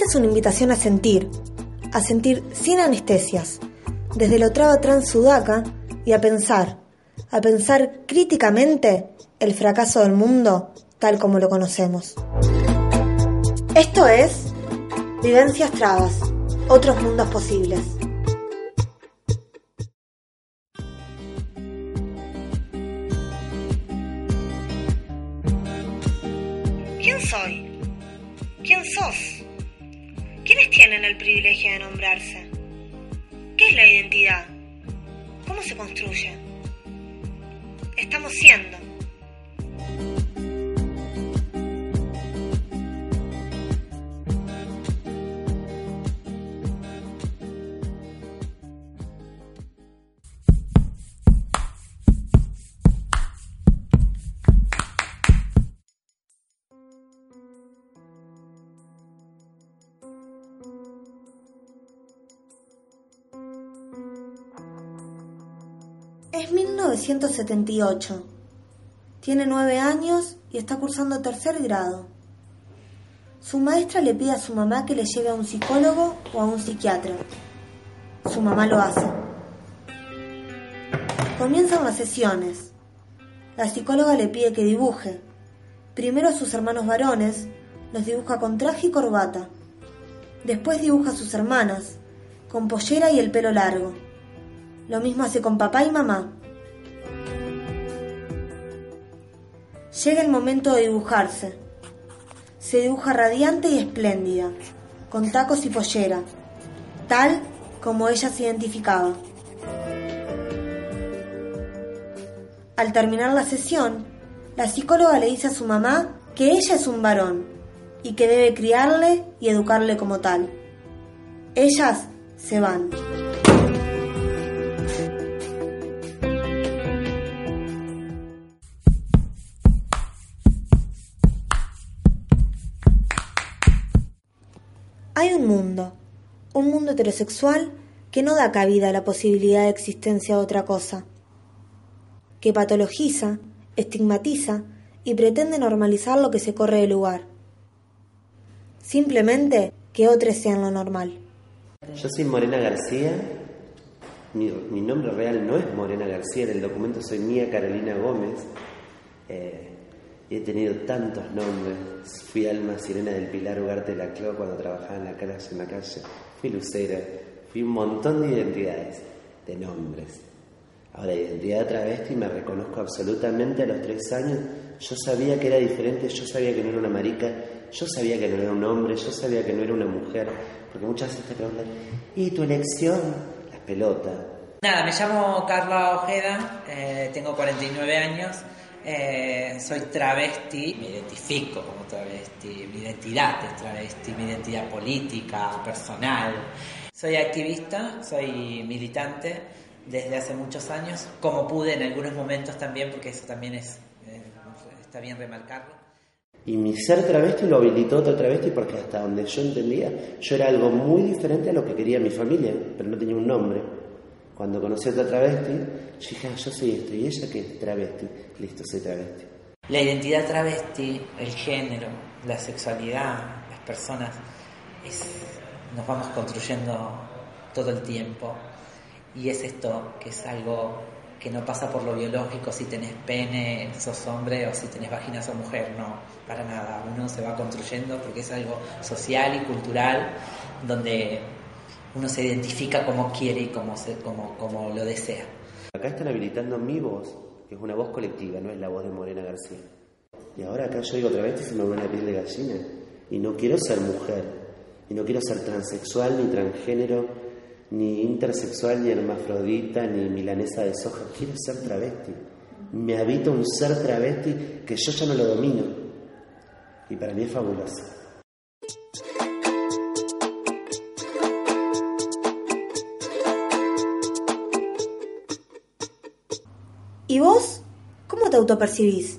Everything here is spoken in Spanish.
Esta es una invitación a sentir, a sentir sin anestesias, desde lo traba trans sudaca y a pensar, a pensar críticamente el fracaso del mundo tal como lo conocemos. Esto es Vivencias Trabas, otros mundos posibles. ¿Quién soy? ¿Quién sos? ¿Quiénes tienen el privilegio de nombrarse? ¿Qué es la identidad? ¿Cómo se construye? Estamos siendo. Es 1978. Tiene nueve años y está cursando tercer grado. Su maestra le pide a su mamá que le lleve a un psicólogo o a un psiquiatra. Su mamá lo hace. Comienzan las sesiones. La psicóloga le pide que dibuje. Primero a sus hermanos varones, los dibuja con traje y corbata. Después dibuja a sus hermanas, con pollera y el pelo largo. Lo mismo hace con papá y mamá. Llega el momento de dibujarse. Se dibuja radiante y espléndida, con tacos y pollera, tal como ella se identificaba. Al terminar la sesión, la psicóloga le dice a su mamá que ella es un varón y que debe criarle y educarle como tal. Ellas se van. Hay un mundo, un mundo heterosexual que no da cabida a la posibilidad de existencia de otra cosa, que patologiza, estigmatiza y pretende normalizar lo que se corre de lugar. Simplemente que otros sean lo normal. Yo soy Morena García. Mi, nombre real no es Morena García, en el documento soy Mía Carolina Gómez. Eh, y he tenido tantos nombres. Fui Alma Sirena del Pilar Ugarte de la Cló cuando trabajaba en la calle, en la calle. Fui Lucera. Fui un montón de identidades, de nombres. Ahora, identidad travesti me reconozco absolutamente a los tres años. Yo sabía que era diferente, yo sabía que no era una marica, yo sabía que no era un hombre, yo sabía que no era una mujer. Porque muchas veces te preguntan, ¿y tu elección? Las pelotas. Nada, me llamo Carla Ojeda, eh, tengo 49 años, eh, soy travesti, me identifico como travesti, mi identidad es travesti, mi identidad política, personal. Soy activista, soy militante desde hace muchos años, como pude en algunos momentos también, porque eso también es, eh, está bien remarcarlo. Y mi ser travesti lo habilitó otro travesti porque hasta donde yo entendía, yo era algo muy diferente a lo que quería mi familia, pero no tenía un nombre. Cuando conocí a otra travesti, yo dije, ah, yo soy esto, y ella que es travesti, listo, soy travesti. La identidad travesti, el género, la sexualidad, las personas, nos vamos construyendo todo el tiempo. Y es esto, que es algo que no pasa por lo biológico, si tenés pene, sos hombre, o si tenés vagina, sos mujer, no, para nada. Uno se va construyendo porque es algo social y cultural, donde uno se identifica como quiere y como, se, como, como lo desea. Acá están habilitando mi voz, que es una voz colectiva, no es la voz de Morena García. Y ahora acá yo digo otra vez y se me va una piel de gallina. Y no quiero ser mujer, y no quiero ser transexual, ni transgénero, ni intersexual, ni hermafrodita, ni milanesa de soja. Quiero ser travesti. Me habita un ser travesti que yo ya no lo domino. Y para mí es fabuloso. ¿Y vos? ¿Cómo te autopercibís?